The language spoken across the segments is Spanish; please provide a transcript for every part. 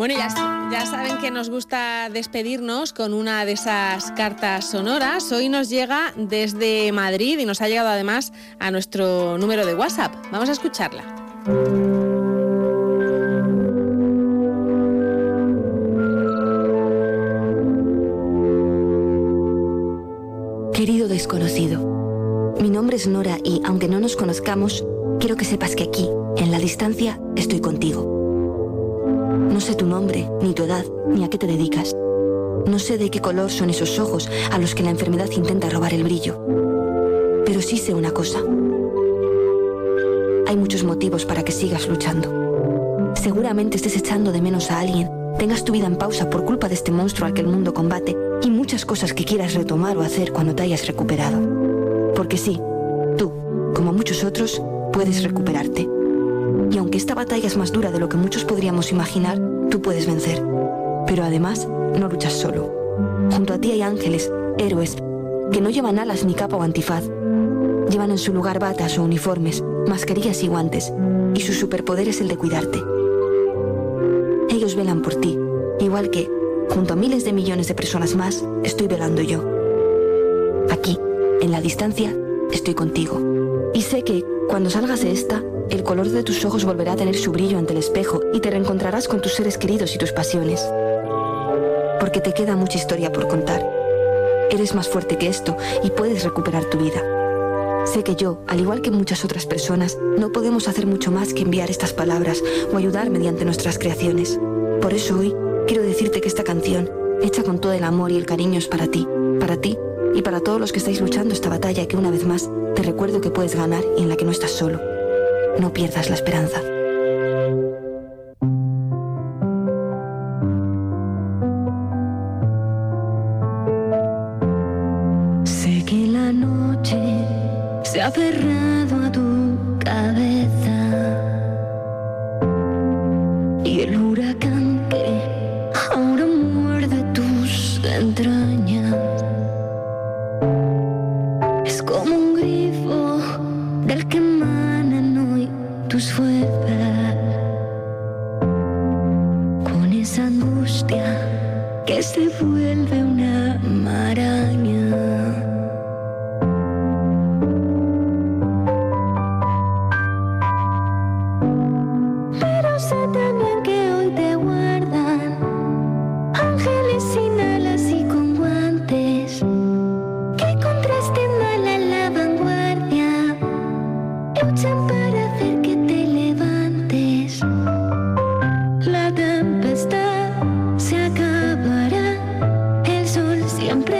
Bueno, ya, saben que nos gusta despedirnos con una de esas cartas sonoras. Hoy nos llega desde Madrid y nos ha llegado además a nuestro número de WhatsApp. Vamos a escucharla. Querido desconocido, mi nombre es Nora y aunque no nos conozcamos, quiero que sepas que aquí, en la distancia, estoy contigo no sé tu nombre, ni tu edad, ni a qué te dedicas. No sé de qué color son esos ojos a los que la enfermedad intenta robar el brillo. Pero sí sé una cosa. Hay muchos motivos para que sigas luchando. Seguramente estés echando de menos a alguien, tengas tu vida en pausa por culpa de este monstruo al que el mundo combate y muchas cosas que quieras retomar o hacer cuando te hayas recuperado. Porque sí, tú, como muchos otros, puedes recuperarte. Y aunque esta batalla es más dura de lo que muchos podríamos imaginar, tú puedes vencer. Pero además, no luchas solo. Junto a ti hay ángeles, héroes, que no llevan alas ni capa o antifaz. Llevan en su lugar batas o uniformes, mascarillas y guantes, y su superpoder es el de cuidarte. Ellos velan por ti, igual que, junto a miles de millones de personas más, estoy velando yo. Aquí, en la distancia, estoy contigo. Y sé que, cuando salgas de esta, el color de tus ojos volverá a tener su brillo ante el espejo y te reencontrarás con tus seres queridos y tus pasiones. Porque te queda mucha historia por contar. Eres más fuerte que esto y puedes recuperar tu vida. Sé que yo, al igual que muchas otras personas, no podemos hacer mucho más que enviar estas palabras o ayudar mediante nuestras creaciones. Por eso hoy quiero decirte que esta canción, hecha con todo el amor y el cariño, es para ti, para ti y para todos los que estáis luchando esta batalla que una vez más te recuerdo que puedes ganar y en la que no estás solo. No pierdas la esperanza. Sé que la noche se ha cerrado a tu cabeza y el huracán que ahora muerde tus entrañas tus fuerzas siempre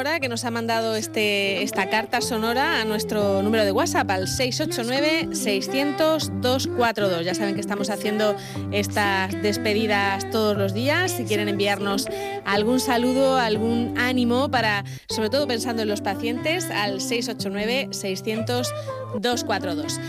que nos ha mandado este, esta carta sonora a nuestro número de WhatsApp al 689-600-242. Ya saben que estamos haciendo estas despedidas todos los días. Si quieren enviarnos algún saludo, algún ánimo para, sobre todo pensando en los pacientes, al 689-600-242.